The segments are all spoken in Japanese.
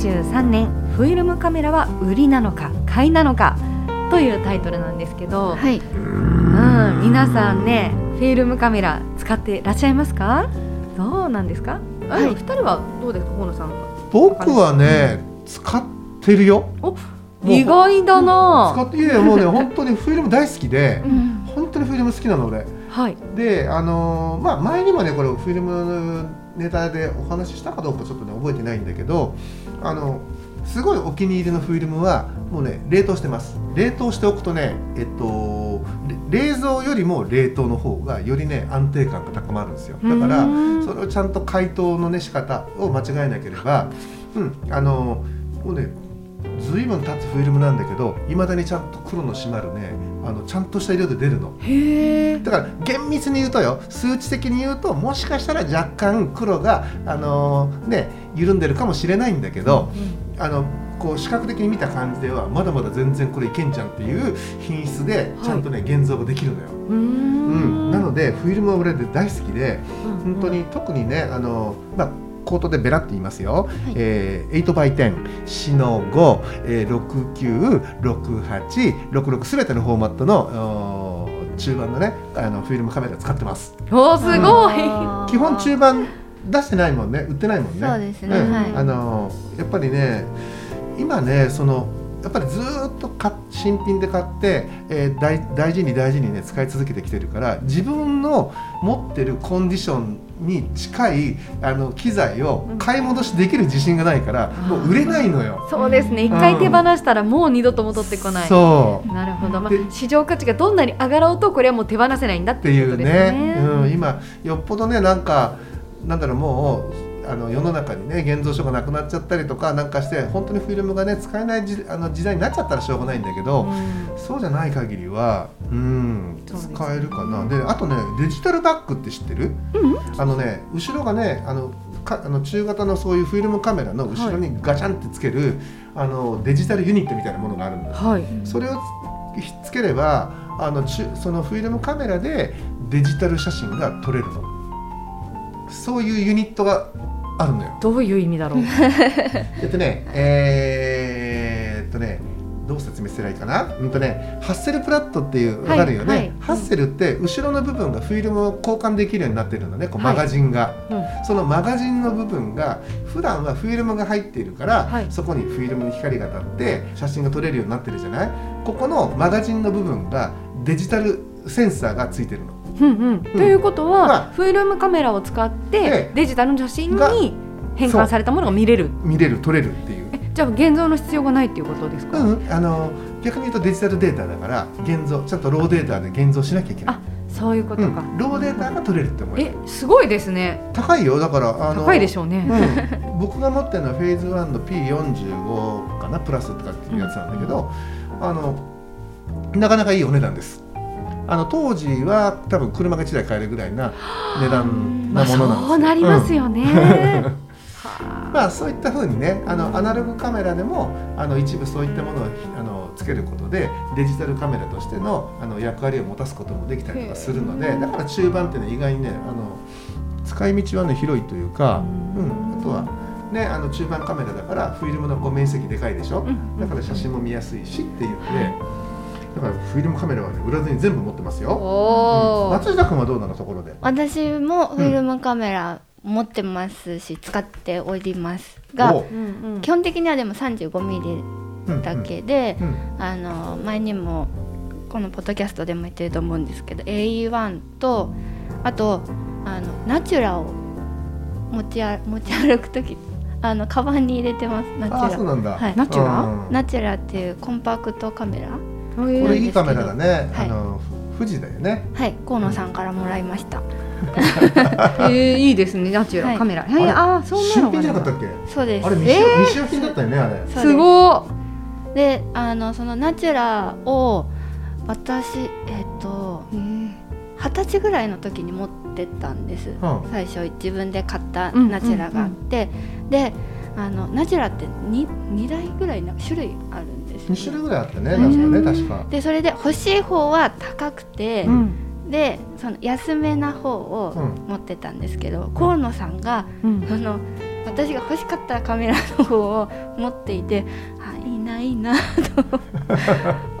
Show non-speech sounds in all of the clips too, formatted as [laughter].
2023年フィルムカメラは売りなのか買いなのかというタイトルなんですけど、はい。うん、皆さんねフィルムカメラ使っていらっしゃいますか？どうなんですか、あはい二人はどうですか河野さん僕はね、使ってるよ。お意外だ使なっていやいやもうね本当にフィルム大好きでう、ん。本当にフィルム好きなの俺。はいで、あのーまあ前にもねこれフィルムネタでお話ししたかどうかちょっとね覚えてないんだけど、あのすごいお気に入りのフィルムはもうね冷凍してます。冷凍しておくとね、えっとれ冷蔵よりも冷凍の方がよりね安定感が高まるんですよ。だから。うんそれをちゃんと解凍のね仕方を間違えなければ、うん、あのもうねずいぶん経つフィルムなんだけどいまだにちゃんと黒の締まるねあのちゃんとした色で出るの。だから厳密に言うとよ数値的に言うともしかしたら若干黒があのね緩んでるかもしれないんだけど、あのこう視覚的に見た感じではまだまだ全然これいけんじゃんっていう品質でちゃんとね、現像ができるのよ。ううん、ん。なのでフィルムは俺で大好きで、本当に特にねあのまあ口頭でベラって言いますよ、い。えー、8x10 シノ5、えー、696866すべてのフォーマットの中盤のねあのフィルムカメラ使ってます。おーすごい。基本中盤出してないもんね。売ってないもんね。そうですね。うん。はい。あのやっぱりね今ねそのやっぱりずーっとか新品で買って、えー大大事に大事にね使い続けてきてるから自分の持ってるコンディションに近いあの機材を買い戻しできる自信がないから、うん。もう売れないのよ。そうですね。一回手放したらもう二度と戻ってこない。そう。なるほど、まあで、市場価値がどんなに上がろうとこれはもう手放せないんだっってていうね。うん、今よっぽどねなんかなんだろうもうあの世の中にね現像書がなくなっちゃったりとかなんかして本当にフィルムがね使えないじあの時代になっちゃったらしょうがないんだけど、うん。そうじゃない限りはうん使えるかな。であとねデジタルバッグって知ってる、あのね後ろがねあのかあの中型のそういうフィルムカメラの後ろにガチャンってつける、あのデジタルユニットみたいなものがあるんだよ。はい。それをひっつければあのちゅそのフィルムカメラでデジタル写真が撮れるの。そういうユニットがあるのよ。どういう意味だろう？[laughs] えっとねえー、っとねどう説明すればいいかな？うんとねハッセルプラットっていうわかるよね、はいはい。ハッセルって後ろの部分がフィルムを交換できるようになってるのねこうはい。マガジンが、うん。そのマガジンの部分が普段はフィルムが入っているから、はい。そこにフィルムの光が当たって写真が撮れるようになってるじゃない？ここのマガジンの部分がデジタルセンサーがついてるのうんうん、ということは、まあ。フィルムカメラを使ってでデジタルの写真がに変換されたものが見れる。見れる撮れるっていう。えじゃあ現像の必要がないっていうことですか？うん、あの逆に言うとデジタルデータだから現像ちゃんとローデータで現像しなきゃいけない。あそういうことか。うん、ローデータが取れるって思ええすごいですね。高いよ。だからあの高いでしょうね。うん、僕が持ってるのはフェーズ1の P45 かなプラスとかっていうやつなんだけど、あのなかなかいいお値段ですあの当時は多分車が1台買えるぐらいな値段まあなものなんですよ、そうなりますよね。はあ [laughs] [laughs] まあそういった風にねあのアナログカメラでもあの一部そういったものをあのつけることでデジタルカメラとしてのあの役割を持たすこともできたりとかするのでだから中盤ってね意外にねあの使い道はね広いというか、うん、あとはねあの中盤カメラだからフィルムのこう面積でかいでしょ？うん。だから写真も見やすいしっていうのでだからフィルムカメラはね売らずに全部持ってますよ、うん。松下君はどうなのところで？私もフィルムカメラ持ってますし、使っておりますがおう。んうん。基本的にはでも 35mm だけで、うん。あの前にもこのポッドキャストでも言ってると思うんですけど AE1 とあとあのナチュラを持ちあ持ち歩く時あのカバンに入れてますナチああそうュラなんだ、はい。ナチュラ？うん。ナチュラっていうコンパクトカメラここれいいカメラだね、はい。あの富士だよね。はい。河野さんからもらいました。[laughs] えー、いいですね。ナチュラ、はい。カメラ。えあれー、あそんな新のじゃなかったっけ？そうです。あれ未使用,、未使用品だったよねあれ。す。すごい。であのそのナチュラを私えっ、とえー二十歳ぐらいの時に持ってったんです、うん。最初自分で買ったうんナチュラがあって、であのナチュラって 2, 2台ぐらいなんか種類あるんですよ2種類ぐらいあったねうん。なんかね確か。でそれで欲しい方は高くて、うん。でその安めな方をうん。持ってたんですけど、河野さんがうん。その私が欲しかったカメラの方を持っていてあいいないいなと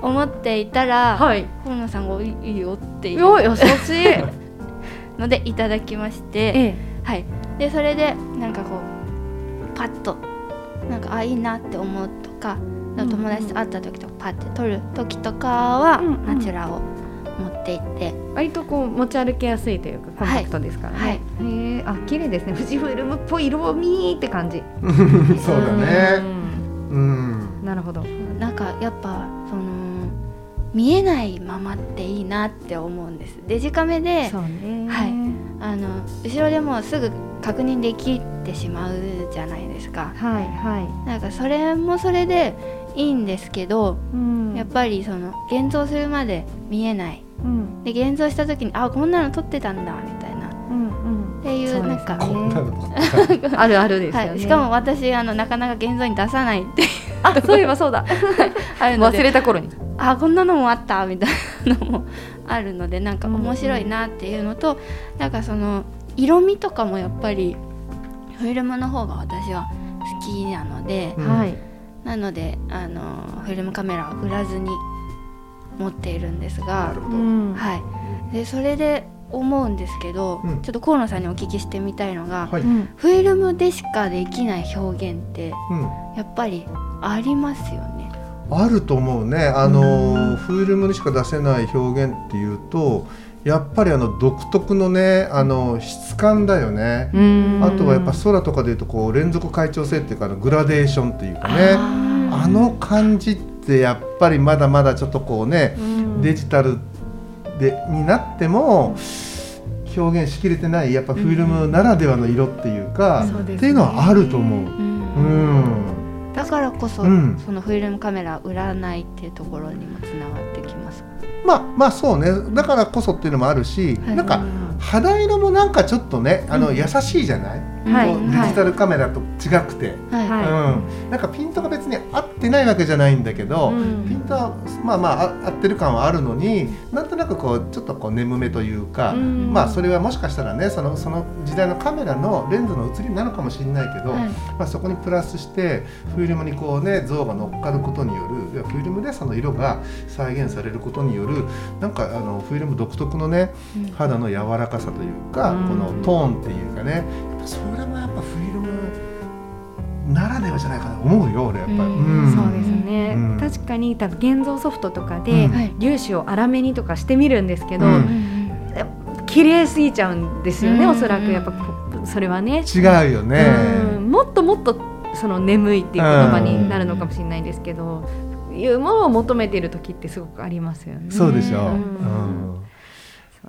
[laughs] 思っていたら、はい。河野さんがいいよっていう。よ優しい。のでいただきまして、ええ。はい、でそれでなんかこうパッとなんかあいいなって思うとかうん友達と会った時とかパッて撮る時とかはうんうん。ナチュラを持って行って、割とこう持ち歩きやすいというかコンパクトですからね。はい。へえあ綺麗ですね。富士フイルムっぽい色味って感じ。[laughs] そうだね。ん。うん。なるほど。なんかやっぱその見えないままっていいなって思うんです。デジカメでそうね。はい。あの後ろでもうすぐ確認できてしまうじゃないですか。はいはい。なんかそれもそれでいいんですけど、うん。やっぱりその現像するまで見えない。うん。で現像した時にあこんなの撮ってたんだみたいな。っうん。ていうそうです。ねなんか、こんなの撮ったうん。[laughs] あるあるですよね。はい、しかも私あのなかなか現像に出さないって [laughs] あそういえばそうだ。あるの忘でれた頃に。あこんなのもあったみたいなのもあるのでなんか面白いなっていうのと、なんかその色味とかもやっぱりフィルムの方が私は好きなので、うん。はい。なのであのフィルムカメラは売らずに持っているんですながはい、でそれで思うんですけど、うん。ちょっと河野さんにお聞きしてみたいのが、はい、うん。フィルムでしかできない表現ってうん。やっぱりありますよね。あると思うね。あのうん。フィルムにしか出せない表現っていうとやっぱりあの独特のねあの質感だよね、うん。あとはやっぱ空とかでいうとこう連続階調性っていうかあのグラデーションっていうかね。ああの感じってやっぱりまだまだちょっとこうねうん。デジタルでになっても表現しきれてないやっぱフィルムならではの色っていうか、そうっていうのはあると思う。うん。うん、だからこそ、うん。そのフィルムカメラ売らないっていうところにもつながってきまあまあそうね。だからこそっていうのもあるし、はい。なんか肌色もなんかちょっとねあの、うん。優しいじゃない、デジタルカメラと違くて、はい、はいうん、なんかピントが別に合ってないわけじゃないんだけど、うん。ピントはまあまああ合ってる感はあるのになんとなくこうちょっとこう眠めというか、うん。まあそれはもしかしたらねそのその時代のカメラのレンズの写りなのかもしれないけど、はい。まあ、そこにプラスしてフィルムにこうね像が乗っかることによるフィルムでその色が再現されることによるなんかあのフィルム独特のねうん。肌の柔らかさというか、うん。このトーンっていうかねぱそれもやっぱフィルムならではじゃないかな。思うよ俺やっぱ。り。うん。ん。そうですね、うん。確かに多分現像ソフトとかで、粒子を粗めにとかしてみるんですけど、綺麗すぎちゃうんですよね、うん。おそらくやっぱこそれはね。違うよね。うん。もっともっとその眠いっていう言葉になるのかもしれないですけど、いうものを求めている時ってすごくありますよね。そうでしょ。う。うん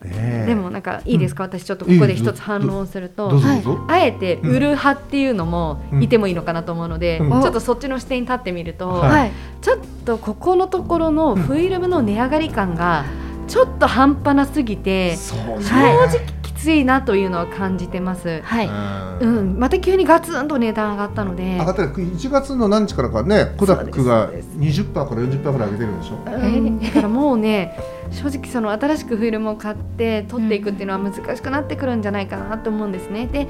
でもなんかいいですか、私ちょっとここで一つ反論するとどうぞ。どうぞ。あえて売る派っていうのもうん。いてもいいのかなと思うので、うん。ちょっとそっちの視点に立ってみると、はい。はいちょっとここのところのフィルムの値上がり感がちょっと半端なすぎてそうね。正直きついなというのは感じてます。はい、ううんん、また急にガツンと値段上がったので上がったら1月の何日からかねコダックがそうです20%から40%ぐらい上げてるんでしょ。うんだからもうね正直その新しくフィルムを買って撮っていくっていうのは難しくなってくるんじゃないかなと思うんですね。で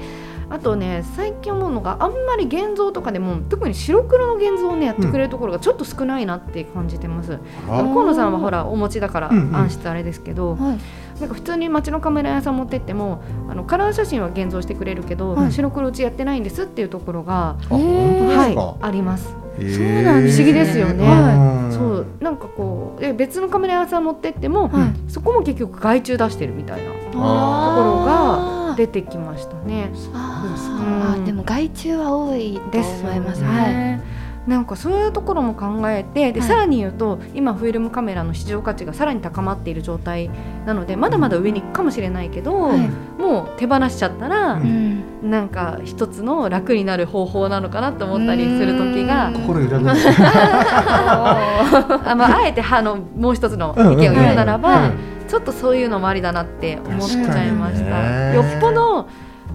あとね最近思うのがあんまり現像とかでも特に白黒の現像をねやってくれるところがちょっと少ないなって感じてます。ああの河野さんはほらお持ちだからうんうん暗室あれですけど、はいなんか普通に街のカメラ屋さん持ってってもあのカラー写真は現像してくれるけど、はい白黒うちやってないんですっていうところが。はい、あります。そうなんです不思議ですよねうんそうなんかこうで別のカメラ屋さん持ってっても、はいそこも結局外注出してるみたいなあー出てきましたね。あーうんでも外注は多いとです思います。よはい。ね。なんかそういうところも考えてで、はい。さらに言うと今フィルムカメラの市場価値がさらに高まっている状態なのでまだまだ上に行くかもしれないけど、はい。もう手放しちゃったら、うん。なんか一つの楽になる方法なのかなと思ったりする時がうん。心揺らぐ [laughs] あ,、まあ、あえてあのもう一つの意見を言うならば、ちょっとそういうのもありだなって思っちゃいました。よっぽど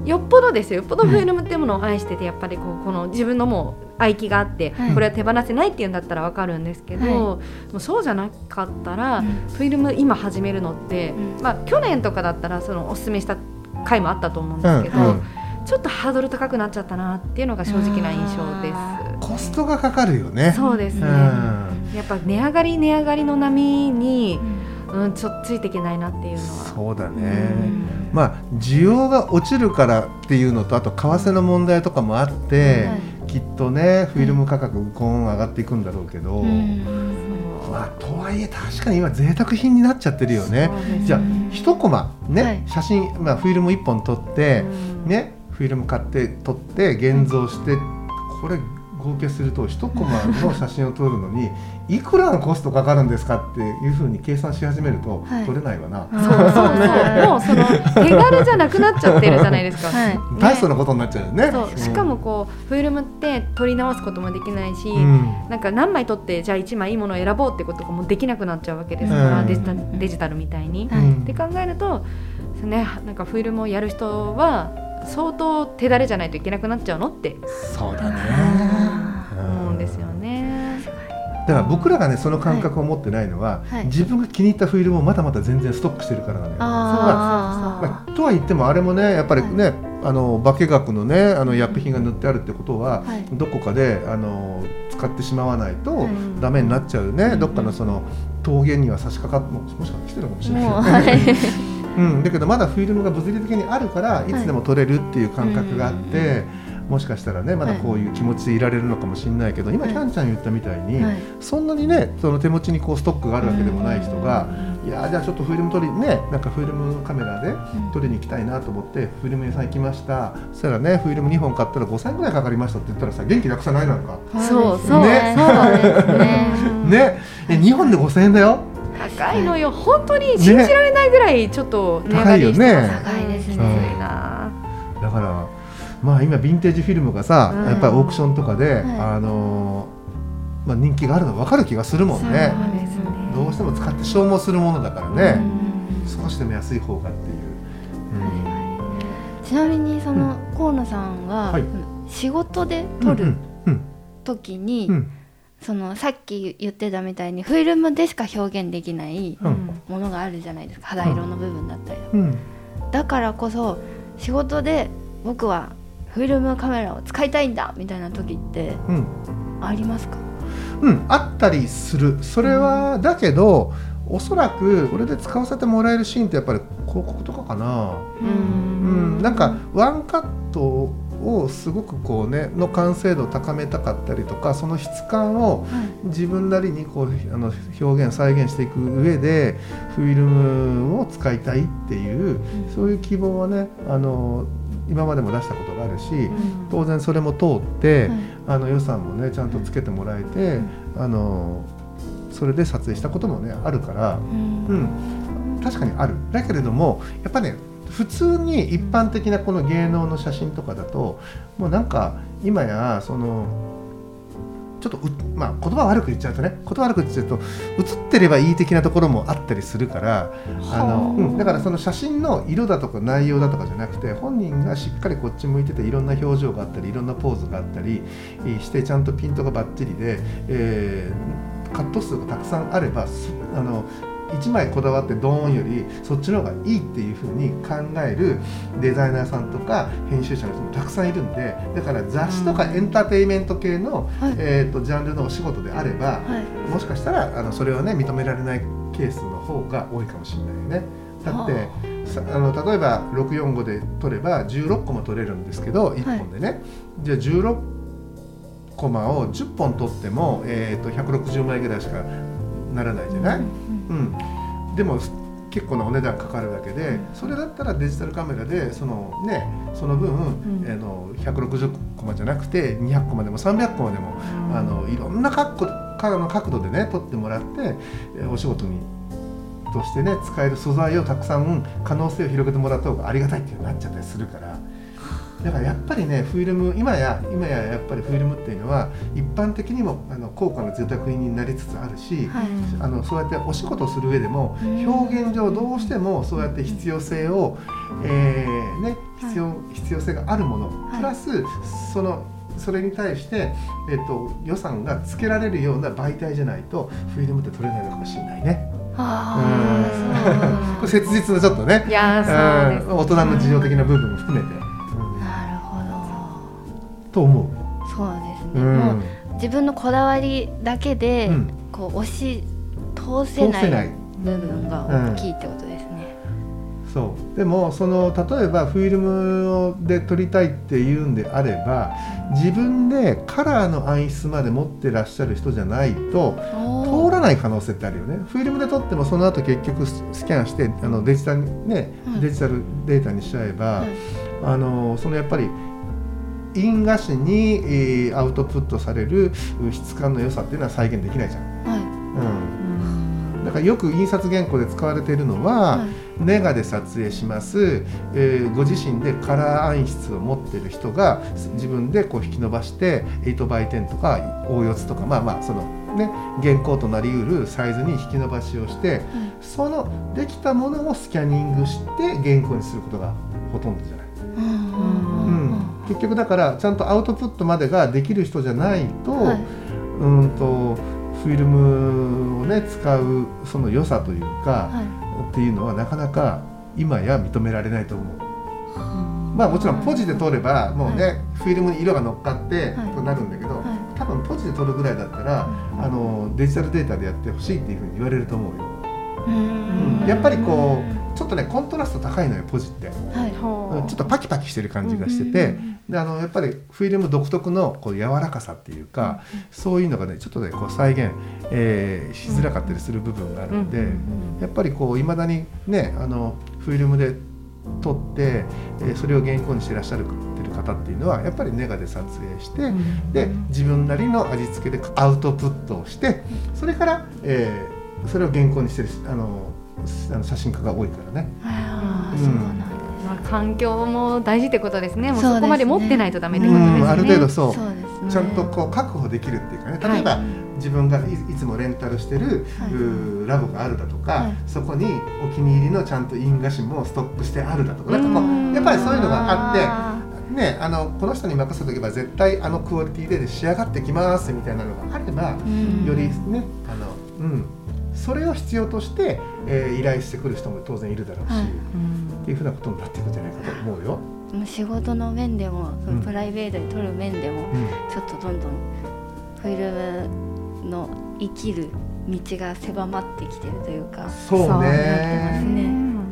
よっぽどですよ。よっぽどフィルムっていうものを愛しててやっぱりこうこの自分のもう愛機があって、はい。これは手放せないっていうんだったらわかるんですけど、はい。もうそうじゃなかったら、うん。フィルム今始めるのって、うん。まあ去年とかだったらそのおすすめした回もあったと思うんですけど、うん。うん。ちょっとハードル高くなっちゃったなっていうのが正直な印象です。コストがかかるよね。そうですね、うん。やっぱ値上がり値上がりの波にう、んうん、ちょっとついていけないなっていうのは。そうだね、うん。まあ需要が落ちるからっていうのとあと為替の問題とかもあって、はいきっとねフィルム価格ゴーン上がっていくんだろうけど、うん。まあとはいえ確かに今贅沢品になっちゃってるよね。そうですじゃあ一コマね、はい。写真、まあ、フィルム1本撮って、うん。ねフィルム買って撮って現像してこれ合計すると1コマの写真を撮るのにいくらのコストかかるんですかっていうふうに計算し始めるとはい。撮れないわな、そうそう。そう、もうその手軽じゃなくなっちゃってるじゃないですか。はい。大層なことになっちゃうよね。そう。しかもこうフィルムって撮り直すこともできないし、うん。なんか何枚撮ってじゃあ1枚いいものを選ぼうってことがもうできなくなっちゃうわけです。から、うんデジタデジタルみたいに。はいうん。って考えると、ね、なんかフィルムをやる人は相当手だれじゃないといけなくなっちゃうのってそうだね。思うんですよね。だから僕らがねその感覚を持ってないのは、はい。自分が気に入ったフィルムをまだまだ全然ストックしてるからなのよ。あまあとは言ってもあれもねやっぱりね、あの化学のねあの薬品が塗ってあるってことは、はい。どこかであの使ってしまわないとはい。ダメになっちゃうね、うん。どっかのその峠には差し掛かってももしかしてるかもしーれないも [laughs] うん、だけどまだフィルムが物理的にあるからいつでも撮れるっていう感覚があって、もしかしたらねまだこういう気持ちでいられるのかもしれないけど、今はい。キャンちゃん言ったみたいに、はい。そんなにねその手持ちにこうストックがあるわけでもない人が、いやーじゃあちょっとフィルム撮りねなんかフィルムカメラで撮りに行きたいなと思ってフィルム屋さん行きました。そしたらねフィルム2本買ったら5000円ぐらいかかりましたって言ったらさ元気なくさないなんか？そうそうね。そう。ね。ね。え2本で5000円だよ。高いのよ。本当に信じられないぐらいちょっと値上がりしてます。高いよね。高いですねきついなだからまあ今ヴィンテージフィルムがさ、うん。やっぱりオークションとかで、い。あのーまあ、人気があるの分かる気がするもんね。ね。どうしても使って消耗するものだからね、うん。少しでも安い方がっていう、ちなみにその河野さんははい。仕事でうん撮るうん。時に、うん。そのさっき言ってたみたいにフィルムでしか表現できないうん。ものがあるじゃないですか。肌色の部分だったりとか。うん。だからこそ仕事で僕はフィルムカメラを使いたいんだみたいな時ってうん。ありますか？うん、あったりする。それは、だけどおそらくこれで使わせてもらえるシーンってやっぱり広告とかかな、うん、なんかワンカットをすごくこうねの完成度を高めたかったりとかその質感を自分なりにこうあの表現再現していく上でフィルムを使いたいっていうそういう希望はねあの今までも出したことがあるし当然それも通って、あの予算もねちゃんとつけてもらえて、あのそれで撮影したこともねあるから、うん、確かにある。だけれどもやっぱね普通に一般的なこの芸能の写真とかだともうなんか今やそのちょっとう、まあ、言葉悪く言っちゃうとね言葉悪く言っちゃうと写ってればいい的なところもあったりするからあの、うん、だからその写真の色だとか内容だとかじゃなくて本人がしっかりこっち向いてていろんな表情があったりいろんなポーズがあったりえーしてちゃんとピントがバッチリで、えーカット数がたくさんあればすあの1枚こだわってドーンよりそっちの方がいいっていうふうに考えるデザイナーさんとか編集者の人もたくさんいるんでだから雑誌とかエンターテインメント系の、はい。えー、とジャンルのお仕事であれば、はい。もしかしたらあのそれをね認められないケースの方が多いかもしれないよね。だってさあの例えば645で撮れば16個も撮れるんですけど1本でね、じゃあ16コマを10本撮っても、えー、と160枚ぐらいしかならないじゃない、うんでも結構なお値段かかるわけでそれだったらデジタルカメラでそのねその分、ん。えーの160コマじゃなくて200コマでも300コマでも、あのいろんな角の角度でね撮ってもらって、えーお仕事にとしてね使える素材をたくさん可能性を広げてもらった方がありがたいっていうになっちゃったりするからだからやっぱりねフィルム今や今ややっぱりフィルムっていうのは一般的にもあの高価な贅沢品になりつつあるし、はい。あのそうやってお仕事をする上でもうん。表現上どうしてもそうやって必要性を、えーね、必要必要性があるもの、い。プラスそのそれに対して、えっと予算がつけられるような媒体じゃないとフィルムって撮れないのかもしれないね。あこれ切実なちょっとね。いやーそうですうん。大人の事情的な部分も含めて、と思う。どそうですね、うん。もう自分のこだわりだけで、うん。こう押し通せないい。部分が大きいってことですね、そう。でもその例えばフィルムで撮りたいっていうんであれば自分でカラーの暗質まで持ってらっしゃる人じゃないと通らない可能性ってあるよね。フィルムで撮ってもその後結局ススキャンしてあのデジタルね、はいデジタルデータにしちゃえば、はいあのそのやっぱり印画紙に、えーアウトプットされるう質感の良さっていうのは再現できないじゃん。はい。うん。だからよく印刷原稿で使われているのは、はい。ネガで撮影します、えーご自身でカラー暗質を持ってる人が自分でこう引き伸ばして8倍10とか大四つとかまあまあそのね原稿となりうるサイズに引き伸ばしをしてそのできたものをスキャニングして原稿にすることがほとんどじゃ結局だからちゃんとアウトプットまでができる人じゃないと,、はい。うんとフィルムをね使うその良さというか、はい。っていうのはなかなか今や認められないと思う。まあもちろんポジで撮ればもうね、フィルムに色が乗っかってはい。となるんだけど、はい。多分ポジで撮るぐらいだったら、あのデジタルデータでやってほしいっていうふうに言われると思うよ。うん。やっぱりこうちょっとねコントラスト高いのよポジって。はい。ちょっとパキパキしてる感じがしてて、であのやっぱりフィルム独特のこう柔らかさっていうか、そういうのがねちょっとねこう再現、えーしづらかったりする部分があるんで、やっぱりこういまだにねあのフィルムで撮って、えーそれを原稿にしてらっしゃるってる方っていうのはやっぱりネガで撮影して、で自分なりの味付けでアウトプットをしてそれから、えーそれを原稿にしてるあのあの写真家が多いからね。うん。あうなん環境も大事ってことですね。もうそこまで持ってないとダメってうことですね、んある程度そう。そうですね。ちゃんとこう確保できるっていうかね。例えば、はい自分がいいつもレンタルしてる、ラボがあるだとか、はい。そこにお気に入りのちゃんと印画紙もストックしてあるだとか。なんかこうやっぱりそういうのがあってあね、あのこの人に任せておけば絶対あのクオリティで仕上がってきますみたいなのがあれば、うん。よりねあの、うん、それを必要として、えー依頼してくる人も当然いるだろうし、はい。ーうんっていうふうなことになっていくんじゃないかと思うよ。もう仕事の面でもそうん。のプライベートで撮る面でも、うん。ちょっとどんどんフィルムの生きる道が狭まってきてるというかそうそうね。ね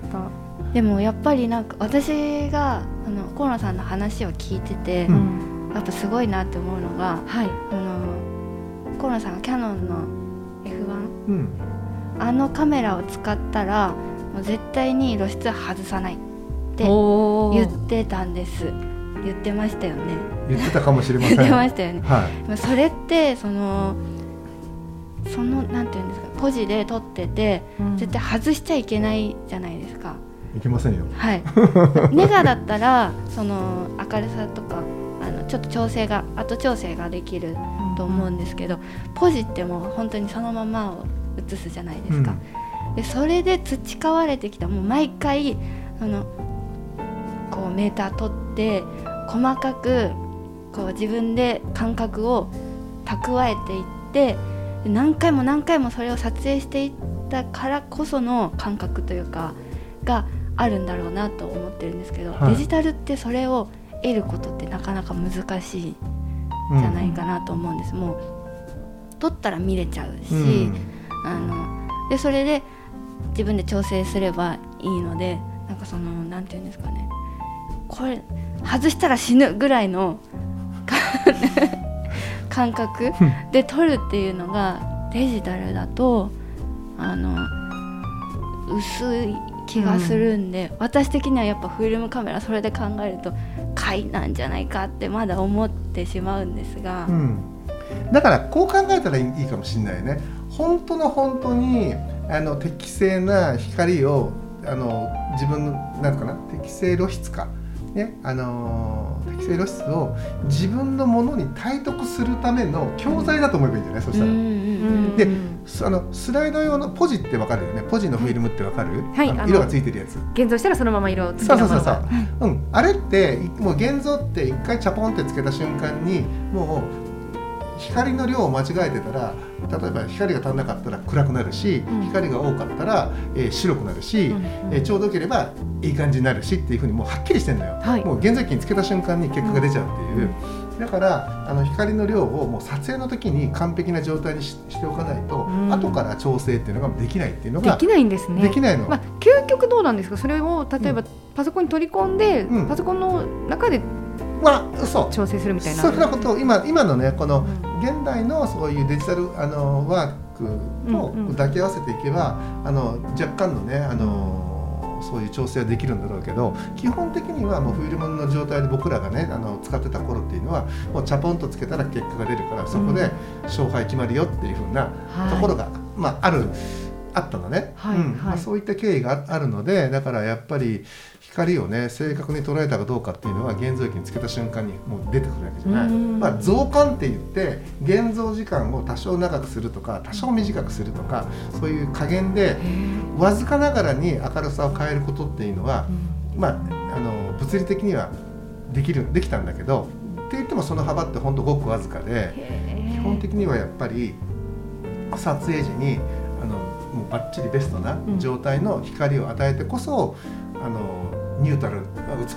本でもやっぱりなんか私があの河野さんの話を聞いてて、当ううん。やっぱすごいなって思うのがはい。あの河野さんがキヤノンの F1 うん。あのカメラを使ったらもう絶対に露出外さないって言ってたんです。言ってましたよね。言ってたかもしれません。[laughs] 言ってましたよね。はい。まあそれってそのそのなんていうんですかポジで撮っててうん。絶対外しちゃいけないじゃないですか、いけませんよ。はい。[laughs] ネガだったらその明るさとかあのちょっと調整が後調整ができると思うんですけどポジってもう本当にそのままを映すじゃないですか、でそれで培われてきたもう毎回あのこうメーター取って細かくこう自分で感覚を蓄えていってで何回も何回もそれを撮影していったからこその感覚というかがあるんだろうなと思ってるんですけど、はい。デジタルってそれを得ることってなかなか難しいうんじゃないかなと思うんです、もう撮ったら見れちゃうし、うん。あのでそれで自分で調整すればいいのでなんかそのなんていうんですかね。これ外したら死ぬぐらいの [laughs] 感覚で撮るっていうのがデジタルだとあの薄い気がするんで、私的にはやっぱフィルムカメラそれで考えると買いなんじゃないかってまだ思ってしまうんですが、うん、だからこう考えたらいいかもしれないね。本当の本当にあの適正な光をあの自分のなんかな適正露出か、ねあのー適正露出を自分のものに体得するための教材だと思えばいいんじゃないそしたら。であのスライド用のポジってわかるよね。ポジのフィルムってわかる、はい色がついてるやつ。現像したらそのまま色付きそうそうそうそう、うん、あれっていもう現像って一回チャポンってつけた瞬間にもう光の量を間違えてたら例えば光が足んなかったら暗くなるし、うん。光が多かったら、えー白くなるし、うん。えーちょうどよければいい感じになるしっていうふうにもうはっきりしてんのよ、はい。もう現像機につけた瞬間に結果が出ちゃうっていう、だからあの光の量をもう撮影の時に完璧な状態にししておかないと、うん。後から調整っていうのができないっていうのができないんですね。できないの。まあ、究極どうなんですか？それを例えばうパソコンに取り込んで、うん。パソコンの中でまあそう調整するみたいな。そことを今今のねこのうん現代のそういうデジタルあのワークとうんうん。抱き合わせていけば、あの若干のねあのそういう調整はできるんだろうけど基本的にはもうフィルムの状態で僕らがねあの使ってた頃っていうのはもうチャポンとつけたら結果が出るからそこで勝敗決まるよっていうふうなはい。ところが、まあ、あるあったのね、はいうん。まあ、はい。そういった経緯がああるのでだからやっぱり光をね正確に捉えたかどうかっていうのは現像機につけた瞬間にもう出てくるわけじゃない、うん。まあ、増刊って言って現像時間を多少長くするとか多少短くするとかそういう加減でわずかながらに明るさを変えることっていうのはう、ん。まあ、あの物理的にはできるできたんだけどって言ってもその幅って本当ごくわずかで。基本的にはやっぱり撮影時にあのもうバッチリベストな状態の光を与えてこそ、あのニュートラル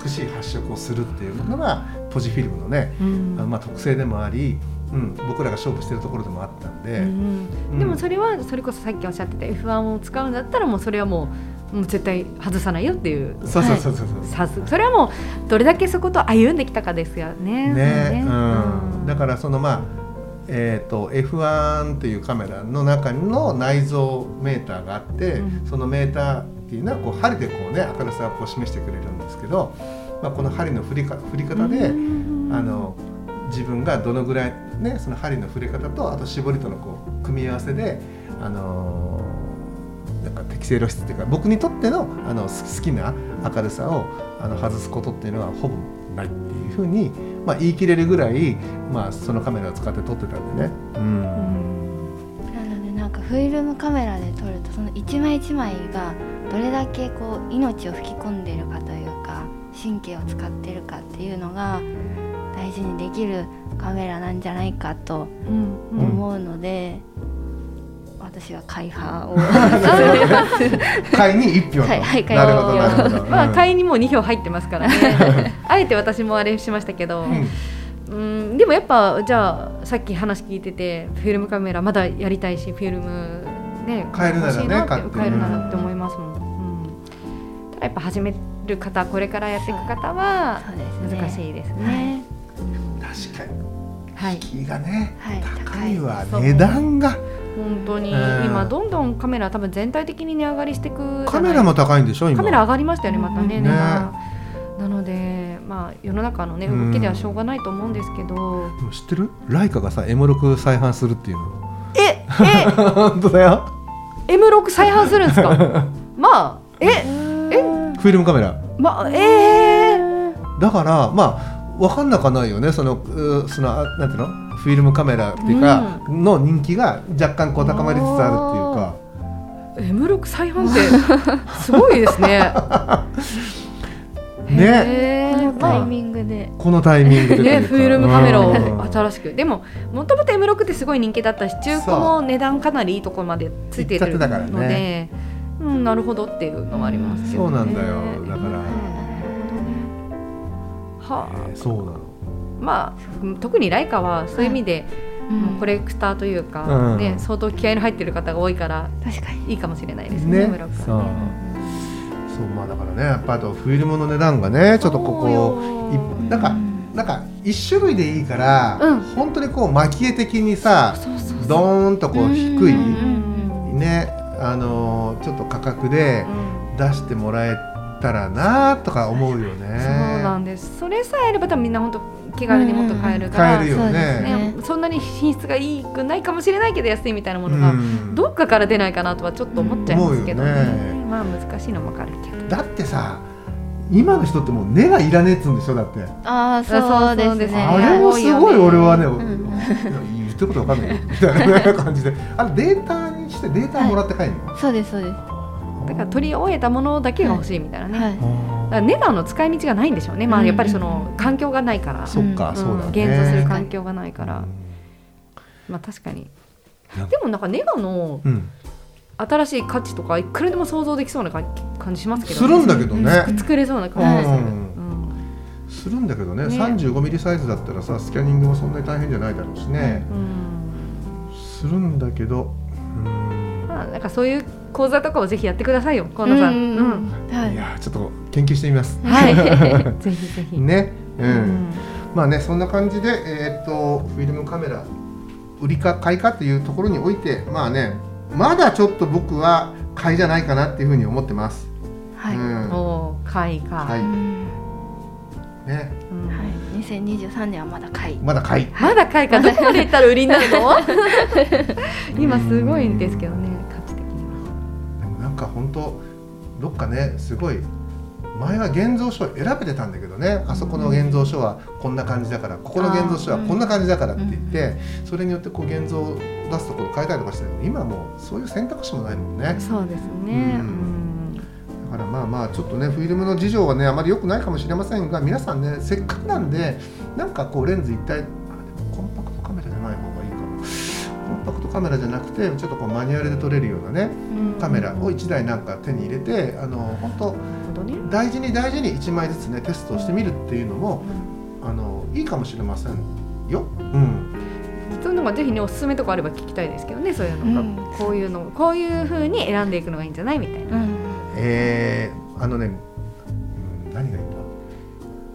美しい発色をするっていうのがポジフィルムのね、うん。まあ、特性でもあり、うん、僕らが勝負してるところでもあったんで、でもそれはそれこそさっきおっしゃってた F1 を使うんだったらもうそれはもうもう絶対外さないよっていうそうそうそうそうそう、さす。それはもうどれだけそこと歩んできたかですよね。ね。そううん、だからそのまあえー、と F1 っていうカメラの中の内蔵メーターがあって、うん。そのメーターっていうのはこう針でこうね明るさをこう示してくれるんですけど、まあ、この針の振りか振り方で、うんあの自分がどのぐらいねその針の振り方とあと絞りとのこう組み合わせであのーなんか適正露出っていうか僕にとってのあの好好きな明るさをあの外すことっていうのはほぼないっていうふうに、まあ、言い切れるぐらい、まあ、そのカメラを使って撮ってたんでね。うん。うん。なのでなんかフィルムカメラで撮るとその一枚一枚がどれだけこう命を吹き込んでるかというか神経を使ってるかっていうのが大事にできるカメラなんじゃないかとうんうん。思うので、私は買い派を。[laughs] 買いに一票と、はいはいなるほどなるほど。まあうん。買いにも2票入ってますからね。[laughs] あえて私もあれしましたけど、うん。うん、でもやっぱじゃあさっき話聞いててフィルムカメラまだやりたいしフィルムね買えるならね欲しいなって買って。買えるならって思いますもん、うん、ただやっぱ始める方これからやっていく方はそうですね。難しいですね。確かに。はい。敷居がね、はい。高いわ。そう値段が。本当にうん。今どんどんカメラ多分全体的に値上がりしてい？くカメラも高いんでしょ今。カメラ上がりましたよねまたねうん。値段なのでまあ世の中のねうん。動きではしょうがないと思うんですけど、でも知ってる？ライカがさ M6 再販するっていうの。ええ。[laughs] 本当だよ。M6 再販するんですか？[laughs] まあええ？フィルムカメラ。まあええだからまあ分かんなかないよね。そのうそのあなんていうの？フィルムカメラっていうか、の人気が若干こう高まりつつあるっていうか。M6 再販ってすごいですね。[laughs] ね。このタイミングで。このタイミングでね、フィルムカメラをうん。新しく。でももともと M6 ってすごい人気だったし中古も値段かなりいいところまでついてるたからので、ね。うん、なるほどっていうのはありますね、そうなんだよ。だから。はあ。えーそうなの。まあ特にライカはそういう意味で、もうコレクターというか、うん。ね、相当気合いの入ってる方が多いから確かに。いいかもしれないですねね。M6 はねそう。そうまあだからねやっぱあとフィルムの値段がねちょっとここいなんかなんか一種類でいいから、うん。本当にこう蒔絵的にさそうそうそう。ドーンとこう低い、ねあのーちょっと価格でうん。出してもらえたらなとか思うよね。そうなんです。それさえあれば多分みんな本当気軽にもっと買えるから、買えるよそうですね。ね、そんなに品質がいいくないかもしれないけど安いみたいなものが、うん。どっかから出ないかなとはちょっと思っちゃいますけどね,、ね。まあ難しいのもわかるけど。だってさ今の人ってもう根がいらねえっつうんでしょだって。ああそうですね。そうですね。あれもすごい俺はね、ん。言ってることわかんないよ。みたいな感じで。あれデータにしてデータもらって帰るの、そうですそうです。だから取り終えたものだけが欲しいみたいなね、はい。だから値段の使い道がないんでしょうね、まあ、うん。やっぱりその環境がないから、そっか、うん。そうだね。現像する環境がないから、うん。まあ確かに。でもなんかネガのうん。新しい価値とかいくらでも想像できそうな感感じしますけど、するんだけどね、作れそうな感じでする、うん。うん。するんだけどね。ね。35ミリサイズだったらさスキャニングもそんなに大変じゃないだろうしね、うん。するんだけどなんかそういう講座とかをぜひやってくださいよ河野さん、うんうんはい。いやーちょっと研究してみます。はい。[laughs] ぜひぜひ、ね、うん、うん。まあねそんな感じでえーっとフィルムカメラ売りか買いかっていうところにおいてまあねまだちょっと僕は買いじゃないかなっていうふうに思ってます。はい、うん、おー買いか、はい。うん。ね2023年はまだ買い。まだ買い？まだ買いか？どこまでいったら売りになるの？[laughs] 今すごいんですけどね価値的には。でもなんか本当どっかねすごい前は現像書を選べてたんだけどねあそこの現像書はこんな感じだからここの現像書はこんな感じだからって言ってそれによってこう現像を出すところ変えたりとかして今はもうそういう選択肢もないもんね。そうですね、うんまあまあちょっとねフィルムの事情はねあまり良くないかもしれませんが皆さんねせっかくなんでなんかこうレンズ一体あでもコンパクトカメラじゃない方がいいかも。コンパクトカメラじゃなくてちょっとこうマニュアルで撮れるようなねカメラを1台なんか手に入れてあの本当大事に大事に1枚ずつねテストをしてみるっていうのもあのいいかもしれませんよ。うん、そういうのがぜひねおすすめとかあれば聞きたいですけどねそういうのが、うん。こういうのこういう風に選んでいくのがいいんじゃないみたいな、うんえー、あのね、うん、何がいいんだ？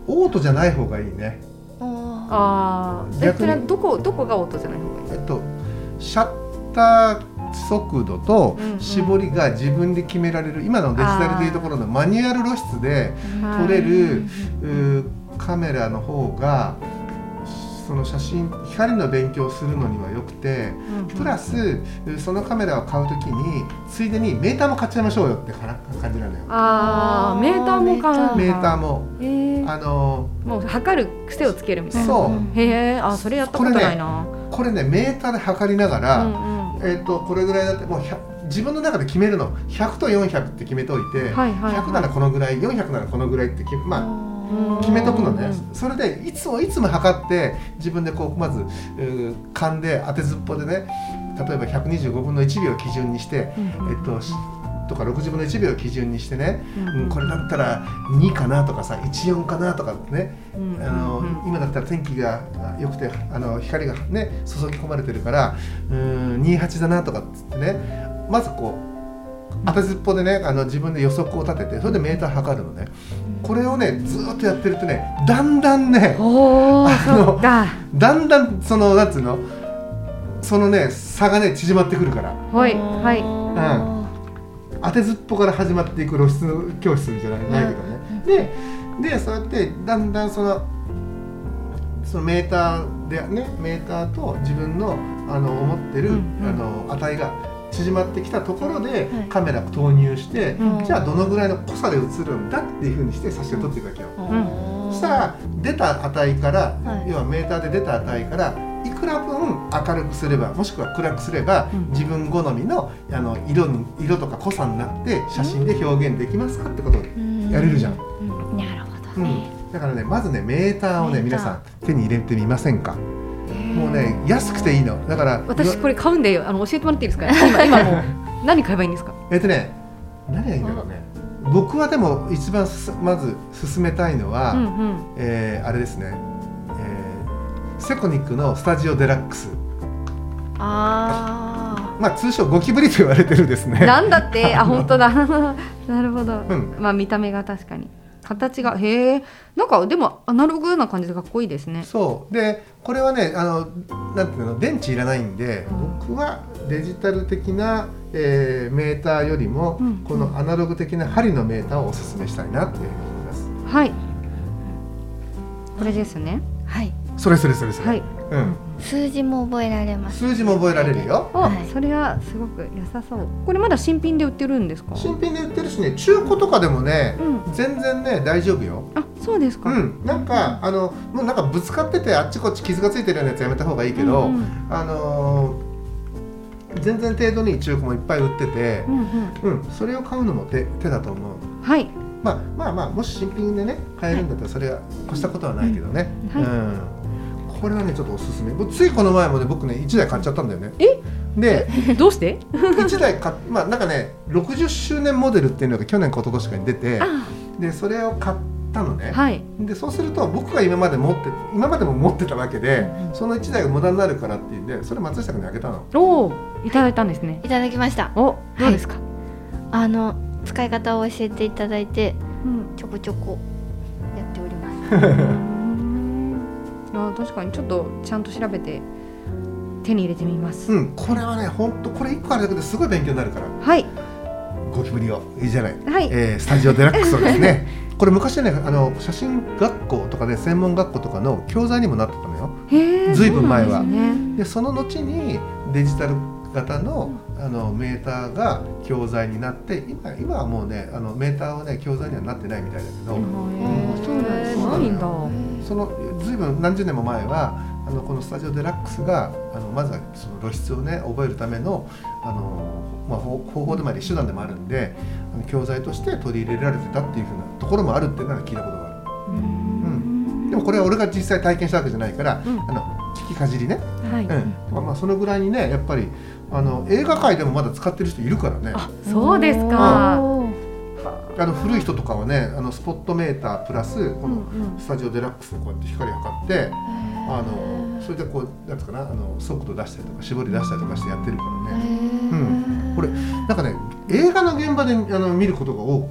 オートじゃない方がいいね。ああえ逆にどこどこがオートじゃない方がいい？えっとシャッター速度とうんうん。絞りが自分で決められる今のデジタルでいうところのマニュアル露出で撮れるカメラの方がその写真光の勉強をするのにはよくてプラスそのカメラを買うときについでにメーターも買っちゃいましょうよって感じなのよ。ああメーターも買うメーターも。えー、あのもう測る癖をつけるみたいな。そう。へえあそれやったことないな、これねメーターで測りながら、うんうんえー、とこれぐらいだってもう100自分の中で決めるの100と400って決めといて、はいはいはい。100ならこのぐらい400ならこのぐらいってまあ、うん決めとくのね、うんそれでいつもいつも測って自分でこうまず勘で当てずっぽでね例えば125分の1秒を基準にして、うん。えっとしとか60分の1秒を基準にしてね、うん。うんこれだったら2かなとかさ14かなとかね、うん。あのうん今だったら天気が良くてあの光がね注ぎ込まれてるからうーん28だなとかっつってねまずこう当てずっぽでねあの自分で予測を立ててそれでメーター測るのね。これをねずーっとやってるとねだんだんねあのだんだんそのなんつうのそのね差がね縮まってくるから。はいはい。は当てずっぽから始まっていく露出の教室じゃないないけどね、ででそうやってだんだんそのそのメーターでねメーターと自分のあの思ってる、うんうん。あの値が縮まってきたところで、はい。カメラ投入して、うん。じゃあどのぐらいの濃さで映るんだっていうふうにして写真を撮っていくわけよ。うん。そしたら出た値から、はい。要はメーターで出た値からいくら分明るくすればもしくは暗くすれば、うん。自分好みのあの色に色とか濃さになって写真で表現できますかってことを、やれるじゃん。うん。なるほどうん。ねだからねまずねメーターをね皆さん手に入れてみませんか？もうね安くていいの。だから私これ買うんであの教えてもらっていいですか？[laughs] 今今もう何買えばいいんですか？えっとね何がいいんだろうね。僕はでも一番すまず勧めたいのは、うんうん。えーあれですね、えーセコニックのスタジオデラックス。あまあ通称ゴキブリと言われてるですね。なんだって？あ [laughs] 本当だ。[laughs] なるほど、うん。まあ見た目が確かに形がへえ。なんかでもアナログな感じでかっこいいですね。そう。でこれはねあのなんていうの電池いらないんで、僕はデジタル的な、えーメーターよりも、うんこのアナログ的な針のメーターをおすすめしたいなって思います。はい。これですね。はい。それそれそれそれ、はい。うん、数字も覚えられます。数字も覚えられるよ。お、はい。それはすごく良さそう。これまだ新品で売ってるんですか？新品で売ってるしね中古とかでもね、うん。全然ね大丈夫よ。あそうですか、うん、なんかあのもうなんかぶつかっててあっちこっち傷がついてるようなやつやめた方がいいけど、うんうん。あのー全然程度に中古もいっぱい売っててう、んうん。うん。それを買うのも手手だと思う。はい。まあまあまあもし新品でね買えるんだったらそれは越したことはないけどね、はい。うんこれはねちょっとおすすめ。僕ついこの前もね僕ね1台買っちゃったんだよね。え？で [laughs] どうして？[laughs] 1台買っまあなんかね60周年モデルっていうのが去年か一昨年かに出てあでそれを買ったのね、はい。でそうすると僕が今まで持って今までも持ってたわけで、その1台が無駄になるからっていうんでそれ松下君にあげたの。おおいただいたんですね。い。ただきました。おどうですか、あの使い方を教えていただいてうん。ちょこちょこやっております [laughs] いや確かにちょっとちゃんと調べて手に入れてみます、うんこれはね本当これ1個あるだけですごい勉強になるから。はい。ゴキブリをいいじゃない、はい、えースタジオデラックスをですね。[laughs] これ昔ねあの写真学校とかで専門学校とかの教材にもなってたのよ。ずいぶん前は。そですね。でその後にデジタル型のあのメーターが教材になって今今はもうねあのメーターはね教材にはなってないみたいだけど、そうなんですそうなのよないん。だそのずいぶん何十年も前はあのこのスタジオデラックスがあのまずはその露出をね覚えるためのあの、まあ、方方法でもあり手段でもあるんであの教材として取り入れられてたっていうふうなところもあるっていうのは聞いたことがある。うん、でもこれは俺が実際体験したわけじゃないから、うん。あの聞きかじりね、はい、うん。まあ、まあそのぐらいにねやっぱりあの映画界でもまだ使ってる人いるからね。あそうですかあの古い人とかはねあのスポットメータープラスこのうんうん。スタジオデラックスでこうやって光測ってあのそれでこうなんつうかなあの速度出したりとか絞り出したりとかしてやってるからね。うん。これなんかね映画の現場であの見ることが多く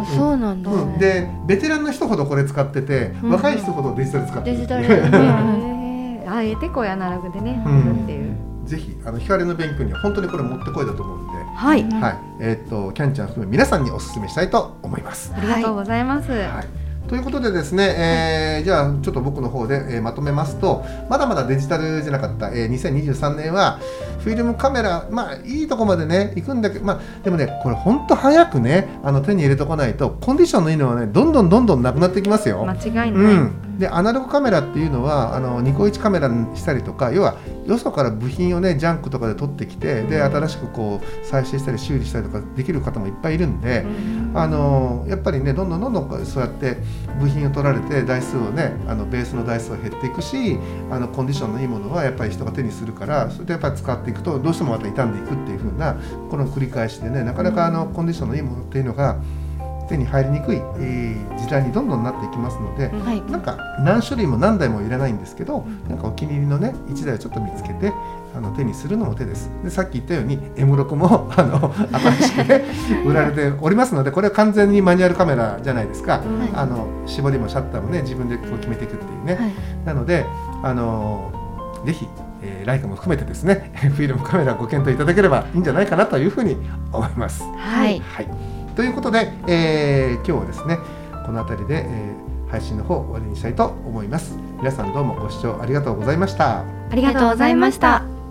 あそうなんだ、うん、でベテランの人ほどこれ使ってて、うん。若い人ほどデジタル使ってるデジタル。[laughs] へー。あえてこうアナログでね、うん。っていうぜひあの光の勉強には本当にこれもってこいだと思うんで、はい、うんはい。えーっとキャンちゃん含め皆さんにお勧めしたいと思います。ありがとうございます、はい。ということでですね、えーじゃあちょっと僕の方で、えーまとめますとまだまだデジタルじゃなかった、えー2023年はフィルムカメラまあいいとこまでね行くんだけどまあでもねこれ本当早くねあの手に入れとかないとコンディションのいいのはねどんどんどんどんなくなっていきますよ。間違いない、うん、でアナログカメラっていうのはあのニコイチカメラにしたりとか要はよそから部品をねジャンクとかで取ってきてで新しくこう再生したり修理したりとかできる方もいっぱいいるんで、あのやっぱりねどんどんどんどんこうそうやって部品を取られて台数をねあのベースの台数は減っていくしあのコンディションのいいものはやっぱり人が手にするからそれでやっぱり使っていくとどうしてもまた傷んでいくっていう風なこの繰り返しでねなかなかあのコンディションのいいものっていうのが手に入りにくい、えー時代にどんどんなっていきますので、はい。なんか何種類も何台もいらないんですけど、なんかお気に入りのね1台をちょっと見つけてあの手にするのも手です。でさっき言ったように M6 も [laughs] あの新しくね [laughs] 売られておりますのでこれは完全にマニュアルカメラじゃないですか。あの絞りもシャッターもね自分でこう決めていくっていうね。はい。なのであのぜひ、えーライカも含めてですね [laughs] フィルムカメラご検討いただければいいんじゃないかなというふうに思います。はい。はい、ということで、えー今日はですねこの辺りで、えー配信の方終わりにしたいと思います。皆さんどうもご視聴ありがとうございました。ありがとうございました